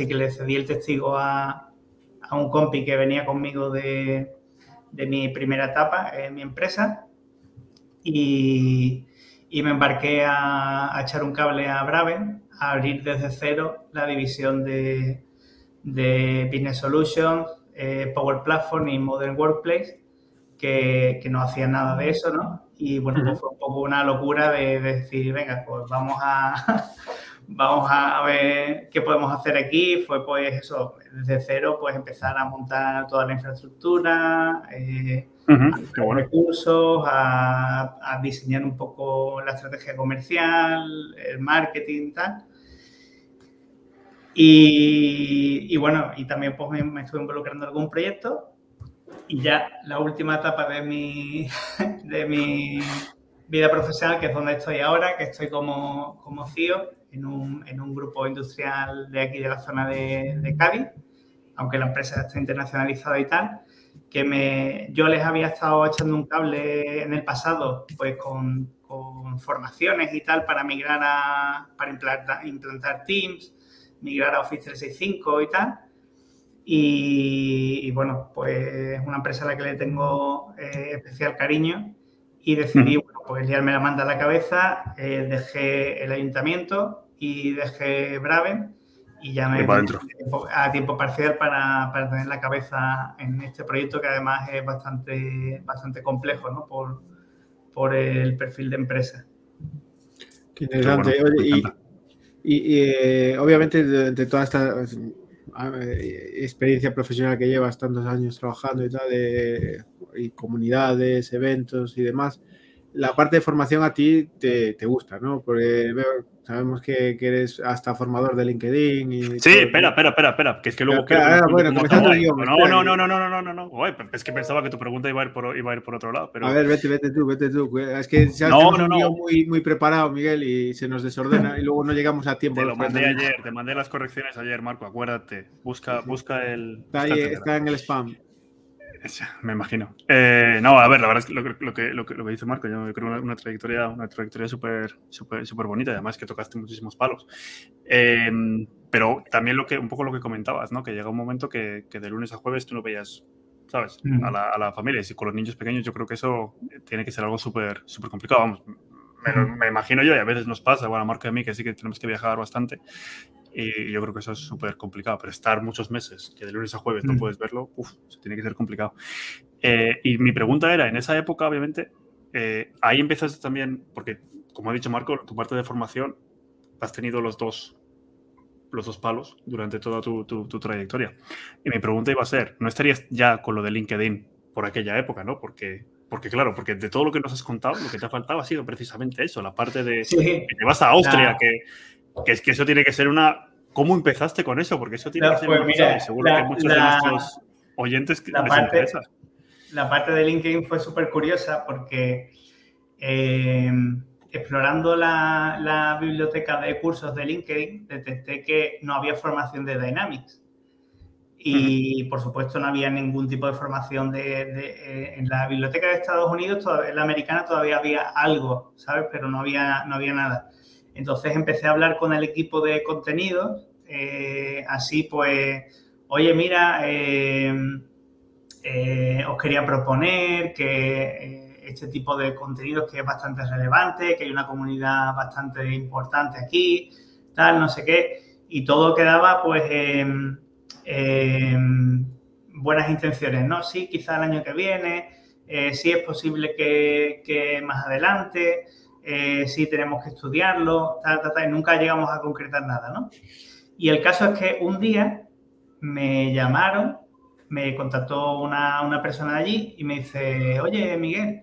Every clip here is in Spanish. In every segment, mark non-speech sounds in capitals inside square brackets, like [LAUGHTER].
así que le cedí el testigo a, a un compi que venía conmigo de, de mi primera etapa en mi empresa y, y me embarqué a, a, echar un cable a Braven, a abrir desde cero la división de, de Business Solutions, eh, Power Platform y Modern Workplace, que, que, no hacían nada de eso, ¿no? Y bueno, pues fue un poco una locura de, de decir, venga, pues vamos a, vamos a ver qué podemos hacer aquí. Fue pues eso, desde cero, pues empezar a montar toda la infraestructura, eh, uh -huh. bueno. recursos, a, a, diseñar un poco la estrategia comercial, el marketing y tal. Y, y, bueno, y también pues me, me, estuve involucrando en algún proyecto. Y ya la última etapa de mi, [LAUGHS] de mi vida profesional, que es donde estoy ahora, que estoy como, como CEO, en un, en un grupo industrial de aquí, de la zona de, de Cádiz, aunque la empresa está internacionalizada y tal, que me, yo les había estado echando un cable en el pasado, pues con, con formaciones y tal, para migrar a, para implantar, implantar Teams, migrar a Office 365 y tal. Y, y, bueno, pues es una empresa a la que le tengo eh, especial cariño y decidí, mm. bueno, pues liarme la manda a la cabeza, eh, dejé el ayuntamiento y dejé Braven y ya me a tiempo, a tiempo parcial para, para, tener la cabeza en este proyecto que además es bastante, bastante complejo ¿no? por, por el perfil de empresa. Qué interesante. Bueno, Oye, y, y, y eh, obviamente de, de, toda esta eh, experiencia profesional que llevas tantos años trabajando y tal, de, y comunidades, eventos y demás, la parte de formación a ti te, te gusta, ¿no? Porque sabemos que, eres hasta formador de LinkedIn. Y sí, espera, espera, espera, espera, que es que luego... Espera, que, ah, bueno. No, no, no, no, no, no, no, no. Es que pensaba que tu pregunta iba a ir por, iba a ir por otro lado, pero... A ver, vete, vete tú, vete tú. Es que sabes no, no, no. Muy, muy preparado, Miguel, y se nos desordena [LAUGHS] y luego no llegamos a tiempo. Te lo mandé ayer, te mandé las correcciones ayer, Marco, acuérdate. Busca, busca el... Está en el spam. Me imagino. Eh, no, a ver, la verdad es que lo, lo, que, lo, que, lo que dice Marco, yo creo una, una trayectoria una trayectoria súper súper súper bonita, además que tocaste muchísimos palos. Eh, pero también lo que, un poco lo que comentabas, ¿no? Que llega un momento que, que de lunes a jueves tú no veías, ¿sabes? A, la, a, la, familia. Y con los niños pequeños yo creo que eso tiene que ser algo súper súper complicado. Vamos, me, me, imagino yo y a veces nos pasa, bueno, a Marco y a mí, que sí que tenemos que viajar bastante. Y yo creo que eso es súper complicado, pero estar muchos meses, que de lunes a jueves no mm. puedes verlo, uf, eso tiene que ser complicado. Eh, y mi pregunta era, en esa época, obviamente, eh, ahí empezaste también, porque como ha dicho Marco, tu parte de formación, has tenido los dos, los dos palos durante toda tu, tu, tu trayectoria. Y mi pregunta iba a ser, ¿no estarías ya con lo de LinkedIn por aquella época, no? Porque porque claro, porque de todo lo que nos has contado, lo que te ha faltado ha sido precisamente eso, la parte de sí. que te vas a Austria, que, que es que eso tiene que ser una... ¿Cómo empezaste con eso? Porque eso tiene no, que ser pues, mira, seguro la, que muchos la, de nuestros oyentes la les parte, interesa. La parte de LinkedIn fue súper curiosa porque eh, explorando la, la, biblioteca de cursos de LinkedIn detecté que no había formación de Dynamics. Y, por supuesto, no había ningún tipo de formación de, de, eh, en la biblioteca de Estados Unidos, todavía, en la americana todavía había algo, ¿sabes? Pero no había, no había nada. Entonces empecé a hablar con el equipo de contenidos, eh, así pues, oye, mira, eh, eh, os quería proponer que este tipo de contenidos que es bastante relevante, que hay una comunidad bastante importante aquí, tal, no sé qué, y todo quedaba pues en buenas intenciones, ¿no? Sí, quizá el año que viene, sí es posible que más adelante, eh, sí tenemos que estudiarlo, tal, tal, tal, y nunca llegamos a concretar nada, ¿no? Y el caso es que un día me llamaron, me contactó una, una persona de allí y me dice, oye, Miguel,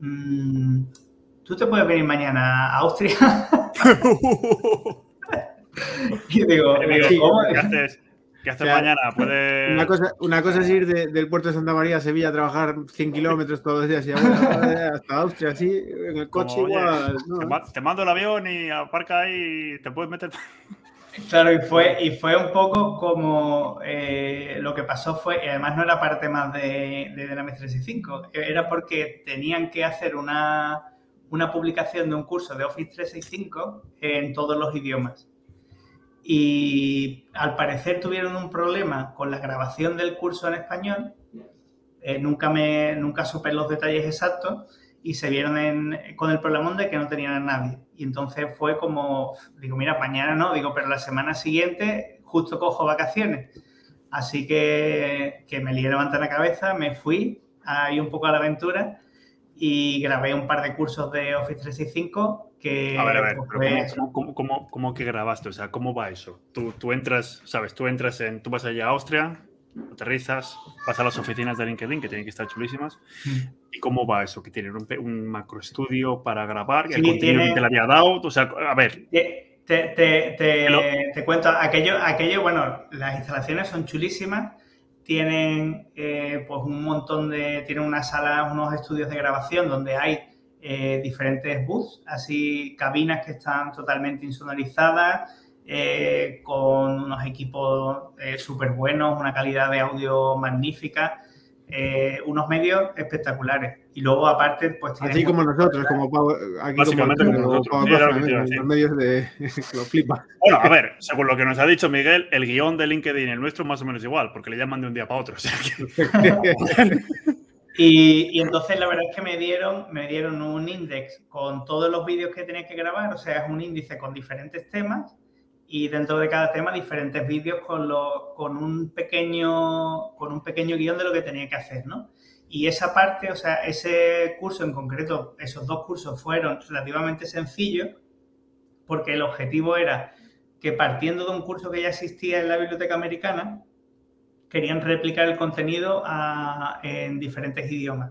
mmm, ¿tú te puedes venir mañana a Austria? [LAUGHS] [LAUGHS] y digo, digo ¿cómo? ¿Qué haces? ¿Qué haces o sea, mañana? [LAUGHS] ¿Puede... Una, cosa, una cosa es ir de, del puerto de Santa María a Sevilla a trabajar 100 kilómetros todos los días y bueno, hasta Austria, así, en el coche Como, igual. Oye, no, te, te, mando el avión y aparca ahí y te puedes meter. [LAUGHS] Claro, y fue, y fue un poco como eh, lo que pasó fue, y además no era parte más de, de Dynamics 365, era porque tenían que hacer una, una publicación de un curso de Office 365 en todos los idiomas. Y al parecer tuvieron un problema con la grabación del curso en español. Eh, nunca, me, nunca supe los detalles exactos y se vieron con el problemón de que no tenían a nadie. Y entonces fue como, digo, mira, mañana no, digo, pero la semana siguiente justo cojo vacaciones. Así que, que me lié levantar la cabeza, me fui ahí un poco a la aventura y grabé un par de cursos de Office 365 que... A ver, a ver, pues, ¿cómo, que grabaste? O sea, ¿cómo va eso? Tú, tú entras, sabes, tú entras en, tú vas allá a Austria, aterrizas, vas a las oficinas de LinkedIn, que tienen que estar chulísimas. Mm. ¿Y cómo va eso? ¿Que tienen un, un macro estudio para grabar? ¿El contenido que te lo había dado? O sea, a ver... Te, te, te, cuento, aquello, aquello, bueno, las instalaciones son chulísimas, tienen eh, pues un montón de, tienen una sala, unos estudios de grabación donde hay eh, diferentes booths, así cabinas que están totalmente insonorizadas, eh, con unos equipos súper buenos, una calidad de audio magnífica. Eh, unos medios espectaculares. Y luego, aparte, pues. Así como nosotros, como aquí Básicamente como, nosotros. los medios de. [LAUGHS] lo flipa. Bueno, a ver, según lo que nos ha dicho Miguel, el guion de LinkedIn, el nuestro, más o menos igual, porque le llaman de un día para otro. [LAUGHS] y, y, entonces la verdad es que me dieron, me dieron un index con todos los vídeos que tenía que grabar, o sea, es un índice con diferentes temas y dentro de cada tema diferentes vídeos con, con, un pequeño, con un pequeño guion de lo que tenía que hacer, ¿no? Y esa parte, o sea, ese curso en concreto, esos dos cursos fueron relativamente sencillos porque el objetivo era que partiendo de un curso que ya existía en la biblioteca americana, querían replicar el contenido en diferentes idiomas.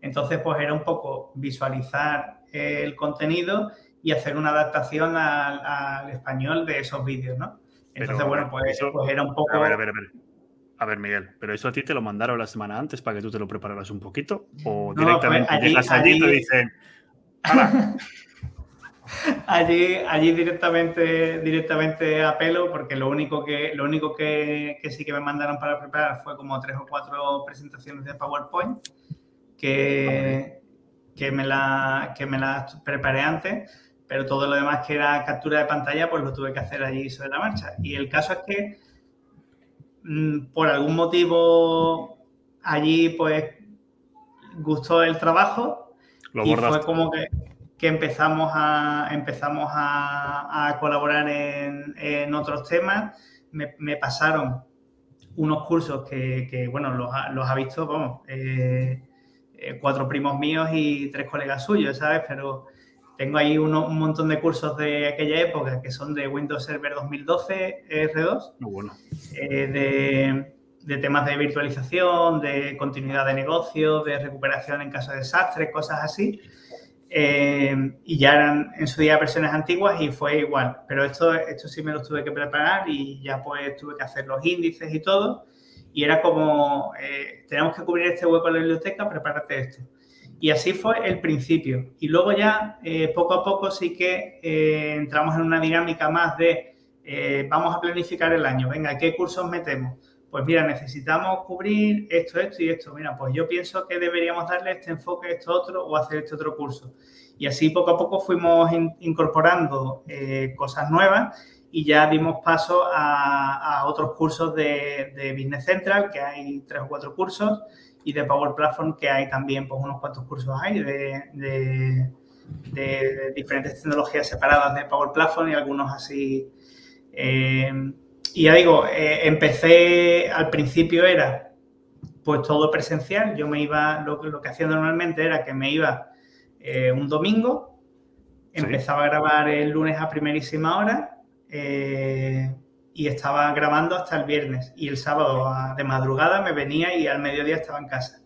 Entonces, pues era un poco visualizar el contenido y hacer una adaptación al, español de esos vídeos, ¿no? Entonces, bueno, pues, pues, era un poco... A ver, a ver, a ver. A ver, Miguel, ¿pero eso a ti te lo mandaron la semana antes para que tú te lo prepararas un poquito? ¿O directamente allí, llegas allí, y te dicen... [LAUGHS] allí, allí directamente, directamente a pelo, porque lo único que, lo único que, que, sí que me mandaron para preparar fue como tres o cuatro presentaciones de PowerPoint que, que, me, la, que me las preparé antes pero todo lo demás que era captura de pantalla, pues lo tuve que hacer allí sobre la marcha. Y el caso es que mm, por algún motivo allí pues gustó el trabajo y fue como que, empezamos a empezamos a, colaborar en, otros temas. Me, pasaron unos cursos que, bueno, los ha, los ha visto, vamos, eh, eh, cuatro primos míos y tres colegas suyos, ¿sabes? Pero tengo ahí un montón de cursos de aquella época que son de Windows Server 2012 R2, bueno. Eh, de, temas de virtualización, de continuidad de negocio, de recuperación en caso de desastre, cosas así. Eh, y ya eran en su día versiones antiguas y fue igual. Pero esto, esto sí me lo tuve que preparar y ya pues tuve que hacer los índices y todo. Y era como, eh, tenemos que cubrir este hueco en la biblioteca, prepárate esto. Y así fue el principio. Y luego ya, eh, poco a poco, sí que eh, entramos en una dinámica más de eh, vamos a planificar el año. Venga, ¿qué cursos metemos? Pues mira, necesitamos cubrir esto, esto y esto. Mira, pues yo pienso que deberíamos darle este enfoque, esto otro, o hacer este otro curso. Y así poco a poco fuimos incorporando cosas nuevas y ya dimos paso a, otros cursos de, de Business Central, que hay tres o cuatro cursos y de Power Platform, que hay también pues, unos cuantos cursos ahí de, de, diferentes tecnologías separadas de Power Platform y algunos así. Eh, y ya digo, eh, empecé al principio era pues todo presencial. Yo me iba, lo, lo que hacía normalmente era que me iba eh, un domingo, empezaba a grabar el lunes a primerísima hora y estaba grabando hasta el viernes. Y el sábado de madrugada me venía y al mediodía estaba en casa.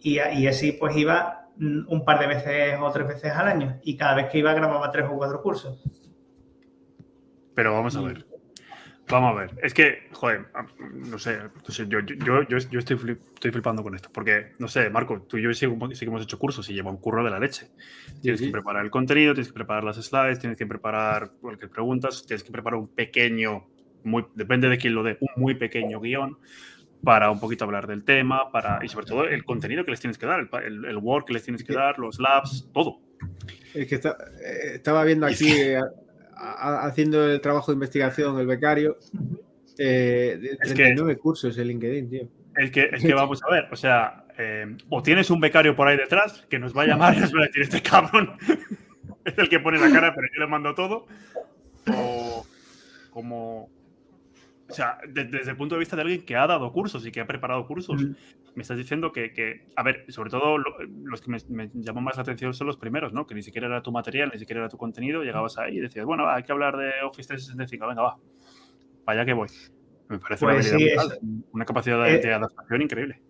Y, y así pues iba un par de veces o tres veces al año. Y cada vez que iba grababa tres o cuatro cursos. Pero vamos a ver. Vamos a ver. Es que, joder, no sé, yo, yo, yo, yo estoy, estoy, flipando con esto. Porque, no sé, Marco, tú y yo sí, sí que hemos hecho cursos y lleva un curro de la leche. Tienes que preparar el contenido, tienes que preparar las slides, tienes que preparar cualquier preguntas, tienes que preparar un pequeño, muy, depende de quién lo dé, un muy pequeño guion para un poquito hablar del tema, para, y sobre todo el contenido que les tienes que dar, el, el, work que les tienes que dar, los labs, todo. Es que eh, estaba viendo aquí haciendo el trabajo de investigación, el becario, eh, 39 cursos en LinkedIn, tío. El que, el que vamos a ver, o sea, eh, o tienes un becario por ahí detrás que nos va a llamar y nos va a decir, este cabrón [LAUGHS] es el que pone la cara, pero yo le mando todo, o como o sea, desde el punto de vista de alguien que ha dado cursos y que ha preparado cursos, me estás diciendo que, a ver, sobre todo los que me, me, llaman más la atención son los primeros, ¿no? Que ni siquiera era tu material, ni siquiera era tu contenido, llegabas ahí y decías, bueno, hay que hablar de Office 365, venga, va, para allá que voy. Me parece una, pues una, capacidad de, eh, adaptación increíble.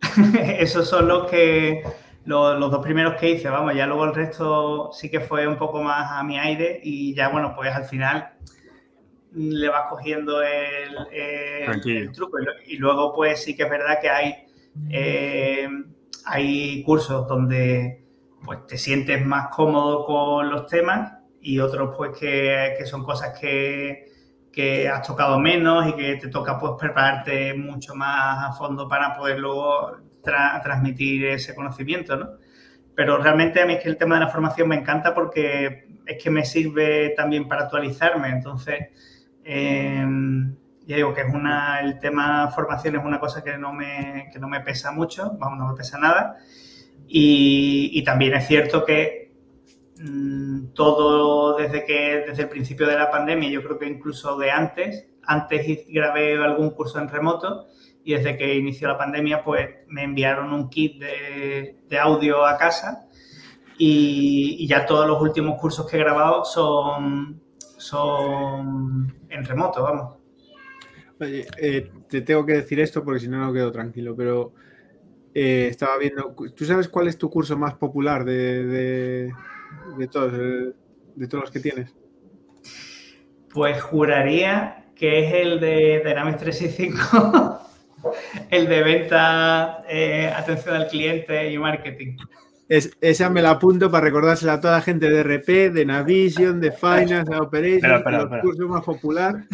[LAUGHS] Esos son los que los, los, dos primeros que hice, vamos, ya luego el resto sí que fue un poco más a mi aire y ya, bueno, pues al final le vas cogiendo el, truco. Y luego, pues sí que es verdad que hay, eh, hay cursos donde pues, te sientes más cómodo con los temas y otros pues que, son cosas que, has tocado menos y que te toca pues prepararte mucho más a fondo para poder luego transmitir ese conocimiento, ¿no? Pero realmente a mí es que el tema de la formación me encanta porque es que me sirve también para actualizarme. Entonces, eh, ya digo que es una, el tema formación es una cosa que no me, que no me pesa mucho, vamos, no me pesa nada. Y, también es cierto que mm, todo desde que desde el principio de la pandemia, yo creo que incluso de antes, antes grabé algún curso en remoto y desde que inició la pandemia, pues me enviaron un kit de, audio a casa y, y, ya todos los últimos cursos que he grabado son, son en remoto, vamos. Oye, eh, te tengo que decir esto porque si no, no quedo tranquilo, pero eh, estaba viendo, ¿tú sabes cuál es tu curso más popular de, de, todos, de todos los que tienes? Pues juraría que es el de Dynamics 365, [LAUGHS] el de venta, eh, atención al cliente y marketing. Es, esa me la apunto para recordársela a toda la gente de RP, de Navision, de Finance, de Operations, el curso más popular,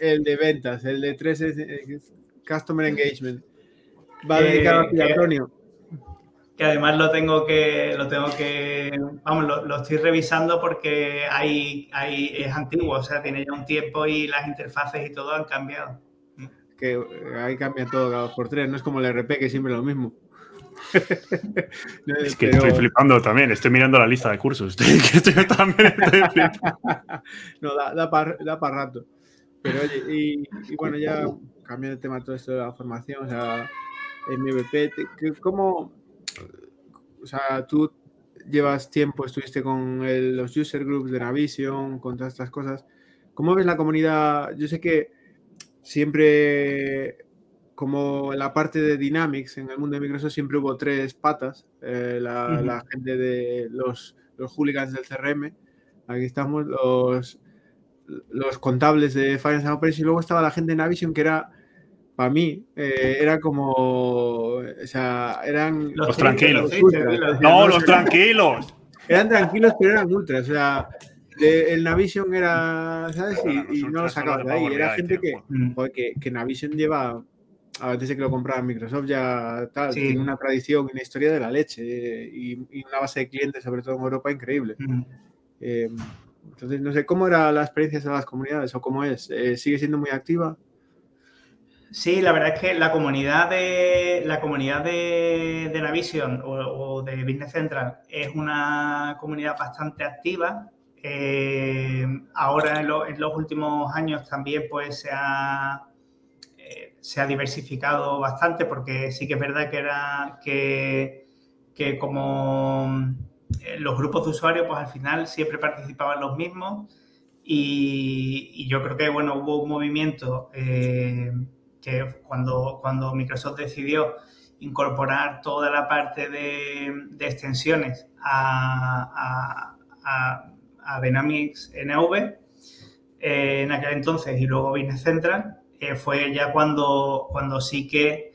el de ventas, el de 3 eh, Customer Engagement. Va dedicado a Antonio. Que además lo tengo que, lo tengo que, vamos, lo, estoy revisando porque hay, hay, es antiguo, o sea, tiene ya un tiempo y las interfaces y todo han cambiado. Que eh, ahí cambia todo cada dos por tres, no es como el RP que siempre es lo mismo. [LAUGHS] es que estoy flipando también, estoy mirando la lista de cursos. [LAUGHS] estoy, también [LAUGHS] no, da, para rato. Pero oye, y, bueno, ya cambiando el tema todo esto de la formación, o sea, BP, ¿cómo, o sea, tú llevas tiempo, estuviste con los user groups de Navision, con todas estas cosas. ¿Cómo ves la comunidad? Yo sé que siempre como en la parte de Dynamics, en el mundo de Microsoft siempre hubo tres patas, eh, la, gente de los, los hooligans del CRM, aquí estamos, los, los contables de Finance and Operations, y luego estaba la gente de Navision que era, para mí, eh, era como, o sea, eran... Los, tranquilos. no, los tranquilos. Eran tranquilos, pero eran ultras, o sea... el Navision era, ¿sabes? Y, no lo sacaban de ahí. Era gente que, que, que Navision lleva antes de que lo comprara Microsoft ya tal, tiene una tradición y una historia de la leche eh, y, una base de clientes, sobre todo en Europa, increíble. Eh, entonces, no sé, ¿cómo era la experiencia de las comunidades o cómo es? Eh, ¿Sigue siendo muy activa? Sí, la verdad es que la comunidad de la comunidad de, de Navision o, de Business Central es una comunidad bastante activa. ahora en, en, los últimos años también pues se ha se ha diversificado bastante porque sí que es verdad que era que, que como eh, los grupos de usuarios, pues al final siempre participaban los mismos y, yo creo que, bueno, hubo un movimiento eh, que cuando, cuando Microsoft decidió incorporar toda la parte de, extensiones a, a, a, Dynamics NV eh, en aquel entonces y luego Business Central, fue ya cuando, cuando sí que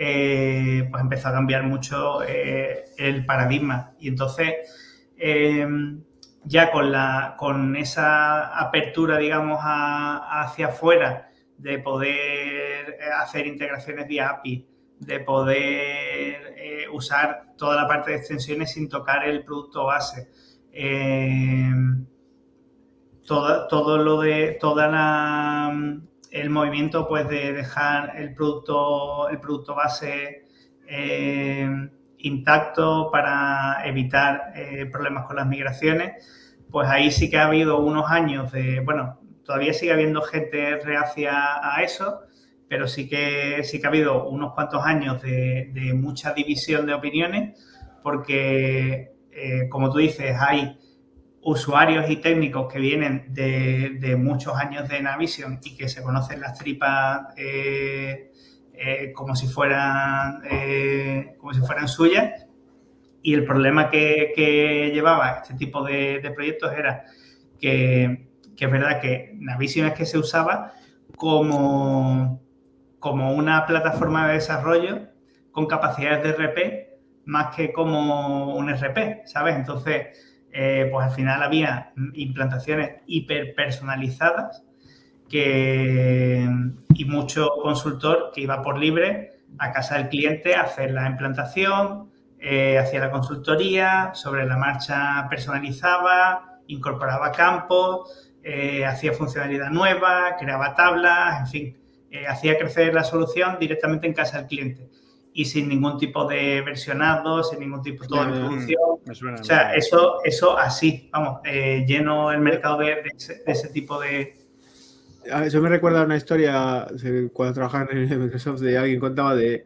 eh, pues empezó a cambiar mucho eh, el paradigma. Y entonces, em, ya con, la, con esa apertura, digamos, hacia afuera, de poder hacer integraciones vía API, de poder eh, usar toda la parte de extensiones sin tocar el producto base. Em, todo lo de toda la el movimiento pues de dejar el producto el producto base eh, intacto para evitar eh, problemas con las migraciones pues ahí sí que ha habido unos años de bueno todavía sigue habiendo gente reacia a eso pero sí que sí que ha habido unos cuantos años de, mucha división de opiniones porque eh, como tú dices hay usuarios y técnicos que vienen de, muchos años de Navision y que se conocen las tripas eh, eh, como si fueran eh, como si fueran suyas y el problema que, llevaba este tipo de, proyectos era que, es verdad que Navision es que se usaba como, como una plataforma de desarrollo con capacidades de RP más que como un RP, ¿sabes? Entonces, eh, pues al final había implantaciones hiper personalizadas que, y mucho consultor que iba por libre a casa del cliente a hacer la implantación, eh, hacía la consultoría, sobre la marcha personalizaba, incorporaba campos, eh, hacía funcionalidad nueva, creaba tablas, en fin, hacía crecer la solución directamente en casa del cliente y sin ningún tipo de versionado, sin ningún tipo de producción. o sea, eso, eso así, vamos, eh, lleno el mercado de, ese, tipo de... Eso me recuerda una historia cuando trabajaba en Microsoft de alguien contaba de,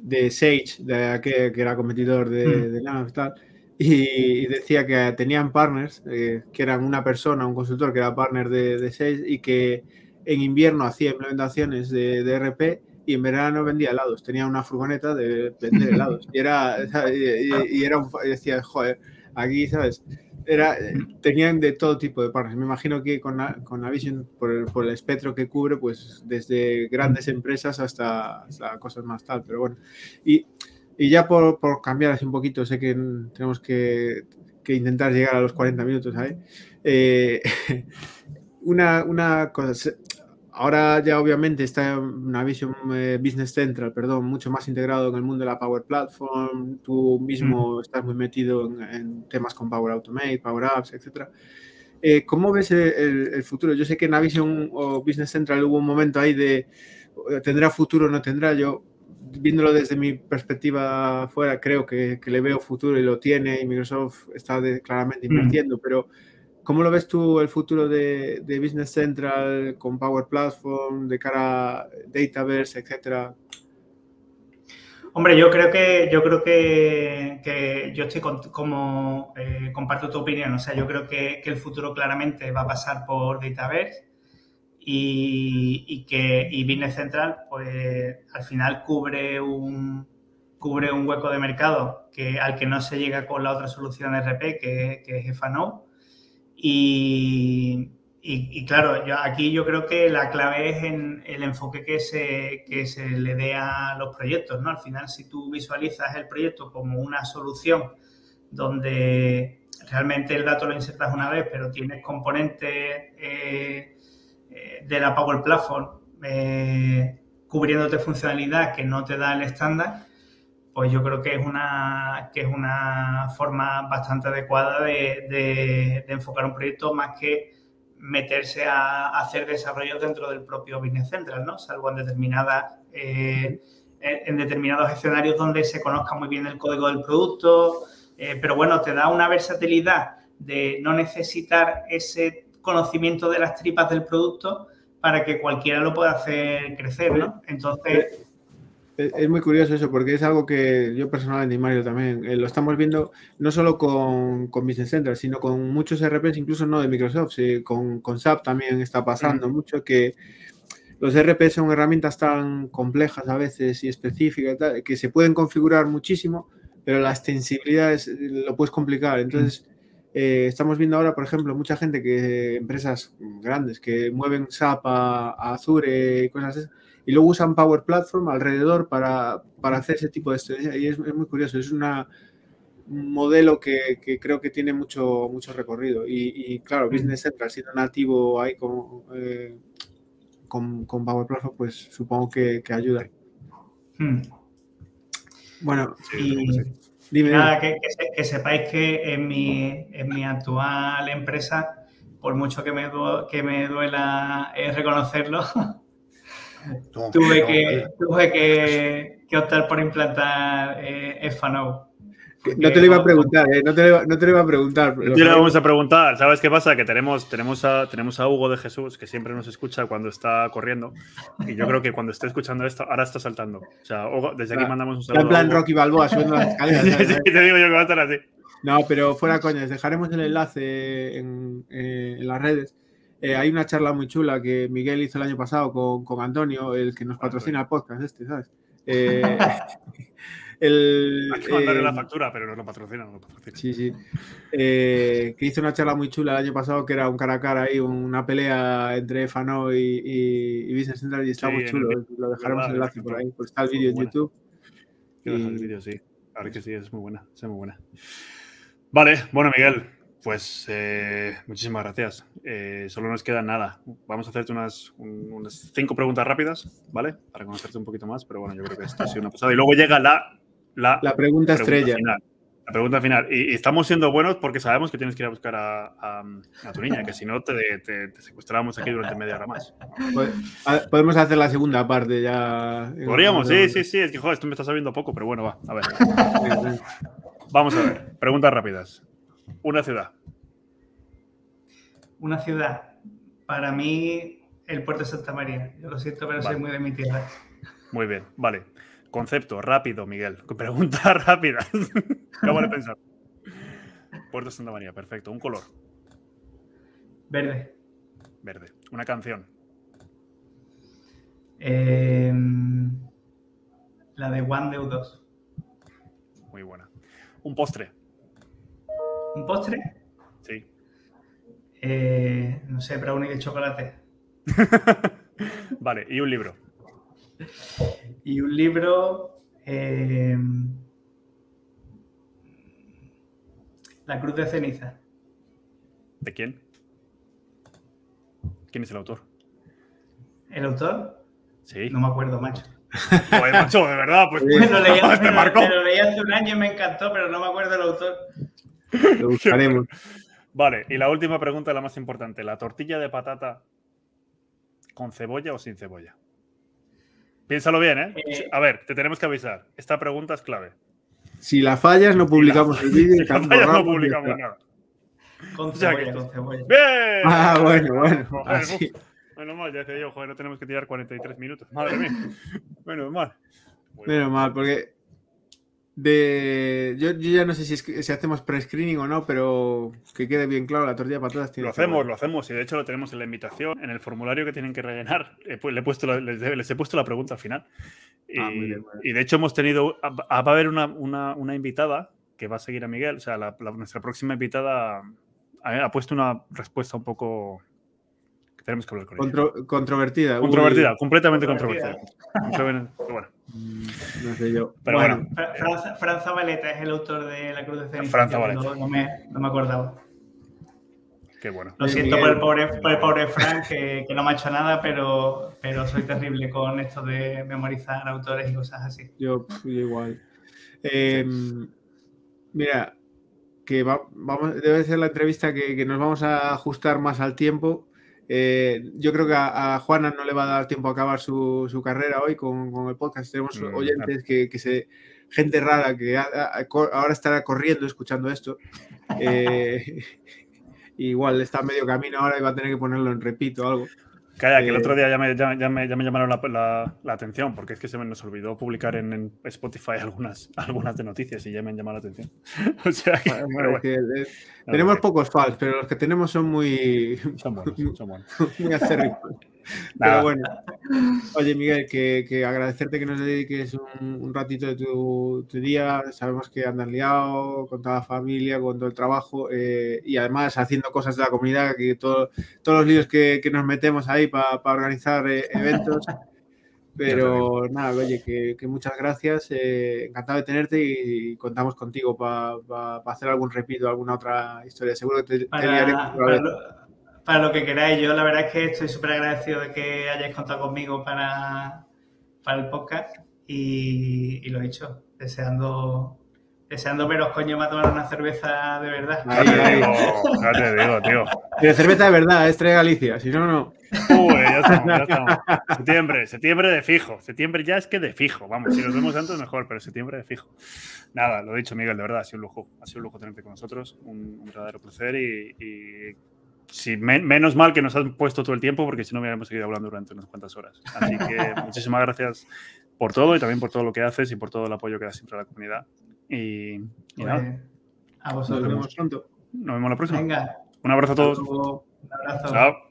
de Sage, de, que, que era competidor de, mm. de tal, y, decía que tenían partners, eh, que eran una persona, un consultor que era partner de, de Sage y que en invierno hacía implementaciones de, de RP y en verano vendía helados. Tenía una furgoneta de vender [LAUGHS] helados. Y era, y, era un, decía, joder, aquí, ¿sabes? Era, tenían de todo tipo de partners. Me imagino que con, con Navision, por el, por el espectro que cubre, pues desde grandes empresas hasta, cosas más tal. Pero bueno, y, y ya por, por, cambiar así un poquito, sé que tenemos que, que intentar llegar a los 40 minutos ahí. Eh, [LAUGHS] una, una cosa, Ahora ya obviamente está una visión eh, Business Central, perdón, mucho más integrado en el mundo de la Power Platform. Tú mismo estás muy metido en, temas con Power Automate, Power Apps, etc. Eh, ¿Cómo ves el, futuro? Yo sé que en Navision o Business Central hubo un momento ahí de eh, ¿tendrá futuro o no tendrá? Yo, viéndolo desde mi perspectiva fuera, creo que, le veo futuro y lo tiene y Microsoft está claramente invirtiendo, pero ¿Cómo lo ves tú el futuro de, Business Central con Power Platform, de cara a Dataverse, etcétera? Hombre, yo creo que yo creo que, yo estoy como eh, comparto tu opinión. O sea, yo creo que, el futuro claramente va a pasar por Dataverse y, que Business Central, pues al final cubre un cubre un hueco de mercado que al que no se llega con la otra solución RP que, que es FANO y, claro, yo, aquí yo creo que la clave es en el enfoque que se, que se le dé a los proyectos, ¿no? Al final, si tú visualizas el proyecto como una solución donde realmente el dato lo insertas una vez, pero tienes componentes eh, eh, de la Power Platform eh, cubriéndote funcionalidad que no te da el estándar, pues yo creo que es una, que es una forma bastante adecuada de, enfocar un proyecto más que meterse a, hacer desarrollos dentro del propio Business Central, ¿no? Salvo en determinadas eh, en determinados escenarios donde se conozca muy bien el código del producto, eh, pero bueno, te da una versatilidad de no necesitar ese conocimiento de las tripas del producto para que cualquiera lo pueda hacer crecer, ¿no? Entonces, es muy curioso eso, porque es algo que yo personalmente y Mario también eh, lo estamos viendo no solo con, con, Business Central, sino con muchos RPs, incluso no de Microsoft, con, con SAP también está pasando mucho que los RPs son herramientas tan complejas a veces y específicas que se pueden configurar muchísimo, pero la extensibilidad es, lo puedes complicar. Entonces, eh, estamos viendo ahora, por ejemplo, mucha gente que, empresas grandes que mueven SAP a, Azure y cosas así y luego usan Power Platform alrededor para, para hacer ese tipo de estrategia. Y es, muy curioso, es una, un modelo que, que, creo que tiene mucho, mucho recorrido. Y, claro, mm. Business Central siendo nativo ahí con, eh, con, con, Power Platform, pues supongo que, que ayuda. Hmm. Bueno, y nada, Que, que, sepáis que en mi, en mi actual empresa por mucho que me, que me duela eh, [LAUGHS] reconocerlo, tuve, que, tuve que, optar por implantar eh, no te lo iba a preguntar, ¿eh? no, te lo, no, te lo, iba a preguntar. Te lo vamos a preguntar. ¿Sabes qué pasa? Que tenemos, tenemos, a, tenemos a Hugo de Jesús, que siempre nos escucha cuando está corriendo. Y yo creo que cuando esté escuchando esto, ahora está saltando. O sea, Hugo, desde aquí mandamos un saludo. En plan Rocky Balboa subiendo las escaleras. [LAUGHS] sí, te digo yo que va a estar así. No, pero fuera coñas, dejaremos el enlace en, eh, en las redes. Eh, hay una charla muy chula que Miguel hizo el año pasado con, con Antonio, el que nos patrocina el podcast este, ¿sabes? Eh, [LAUGHS] El, Hay que mandarle la factura, pero no lo patrocina, no lo patrocina. Sí, sí. Eh, que hizo una charla muy chula el año pasado que era un cara a cara ahí, una pelea entre Fano y, y, Business Central y está muy chulo. lo dejaremos el enlace por ahí. Pues está el vídeo en YouTube. Y... el vídeo, sí. Ahora que sí, es muy buena, es muy buena. Vale, bueno, Miguel, pues eh, muchísimas gracias. Eh, solo nos queda nada. Vamos a hacerte unas, unas, cinco preguntas rápidas, ¿vale? Para conocerte un poquito más, pero bueno, yo creo que esto ha sido una pasada. Y luego llega la la, pregunta, estrella. La pregunta final. Y, estamos siendo buenos porque sabemos que tienes que ir a buscar a, tu niña, que si no te, te, secuestramos aquí durante media hora más. Pues, podemos hacer la segunda parte ya. Podríamos, sí, sí, sí. Es que, joder, esto me está sabiendo poco, pero bueno, va. A ver. Vamos a ver. Preguntas rápidas. Una ciudad. Una ciudad. Para mí, el puerto de Santa María. Yo lo siento, pero soy muy de mi tierra. Muy bien, vale. Concepto, rápido, Miguel. [LAUGHS] Pregunta rápida. [LAUGHS] Acabo de pensar. Puerto Santa María, perfecto. Un color. Verde. Verde. Una canción. Em, la de One Dew 2. Muy buena. Un postre. ¿Un postre? Sí. Eh, no sé, brownie de chocolate. [LAUGHS] vale, y un libro. Y un libro, eh, La Cruz de Ceniza. ¿De quién? ¿Quién es el autor? ¿El autor? Sí. No me acuerdo, macho. [LAUGHS] Joder, macho, de verdad, pues. [LAUGHS] lo leí, te marcó. lo leí hace un año y me encantó, pero no me acuerdo el autor. Lo [LAUGHS] buscaremos. Vale, y la última pregunta, la más importante. ¿La tortilla de patata con cebolla o sin cebolla? Piénsalo bien, ¿eh? ¿eh? A ver, te tenemos que avisar. Esta pregunta es clave. Si la fallas, no publicamos el vídeo. [LAUGHS] Si la fallas, no publicamos nada. Con cebolla, con cebolla. ¡Bien! Ah, bueno, bueno. Menos mal, ya decía yo, joder, no tenemos que tirar 43 minutos. Madre mía. Menos mal. Menos mal, porque de, yo, ya no sé si, si hacemos pre-screening o no, pero que quede bien claro, la tortilla de patatas tiene Lo hacemos, lo hacemos, y de hecho lo tenemos en la invitación, en el formulario que tienen que rellenar. Pues, le he puesto les, he puesto la pregunta al final. Ah, y, de hecho hemos tenido, va a haber una, una, una, invitada que va a seguir a Miguel, o sea, nuestra próxima invitada ha puesto una respuesta un poco tenemos que hablar con ella. Controvertida. Controvertida, completamente controvertida. bueno. Mm, no sé yo. Pero bueno. Franza Valeta es el autor de La Cruz de Ceniza. Franza Valeta. No, me, no, me, acordaba. Qué bueno. Lo siento por el pobre, por el pobre Frank, que, que, no me ha hecho nada, pero, pero soy terrible con esto de memorizar autores y cosas así. Yo, igual. Eh, mira, que va, vamos, debe ser la entrevista que, que, nos vamos a ajustar más al tiempo eh, yo creo que a, Juana no le va a dar tiempo a acabar su, carrera hoy con, el podcast. Tenemos mm, oyentes que, se. gente rara que ahora estará corriendo escuchando esto. [LAUGHS] Eh, [LAUGHS] igual está a medio camino ahora y va a tener que ponerlo en repito o algo. Calla, que el otro día ya me, ya, me, llamaron la, atención, porque es que se me nos olvidó publicar en, Spotify algunas, algunas de noticias y ya me han llamado la atención. [LAUGHS] o sea que, tenemos pocos fans, pero los que tenemos son muy. Son buenos, [LAUGHS] son buenos. muy acérrimos. Pero bueno, oye Miguel, que, agradecerte que nos dediques un, ratito de tu, día. Sabemos que andas liado con toda la familia, con todo el trabajo eh, y además haciendo cosas de la comunidad, que todos los líos que, nos metemos ahí para organizar eh, eventos. [LAUGHS] Pero nada, oye, que, muchas gracias. Eh, encantado de tenerte y, contamos contigo para hacer algún repito, alguna otra historia. Seguro que te, para lo que queráis. Yo la verdad es que estoy súper agradecido de que hayáis contado conmigo para, para el podcast y, lo he hecho, deseando deseando veros, coño, a tomar una cerveza de verdad. Ahí, ahí. ya te digo, tío. De cerveza de verdad, es Estrella Galicia, si no, no. Uy, ya estamos, ya estamos. Septiembre, septiembre de fijo. Septiembre ya es que de fijo. Vamos, si nos vemos antes mejor, pero septiembre de fijo. Nada, lo he dicho, Miguel, de verdad, ha sido un lujo. Ha sido un lujo tenerte con nosotros. Un, verdadero placer y, si menos mal que nos has puesto todo el tiempo porque si no hubiéramos seguido hablando durante unas cuantas horas. Así que [LAUGHS] muchísimas gracias por todo y también por todo lo que haces y por todo el apoyo que das siempre a la comunidad. Y, nada. Pues, a vosotros. Nos vemos pronto. Nos vemos la próxima. Venga. Un abrazo a todos. Un abrazo. Chao.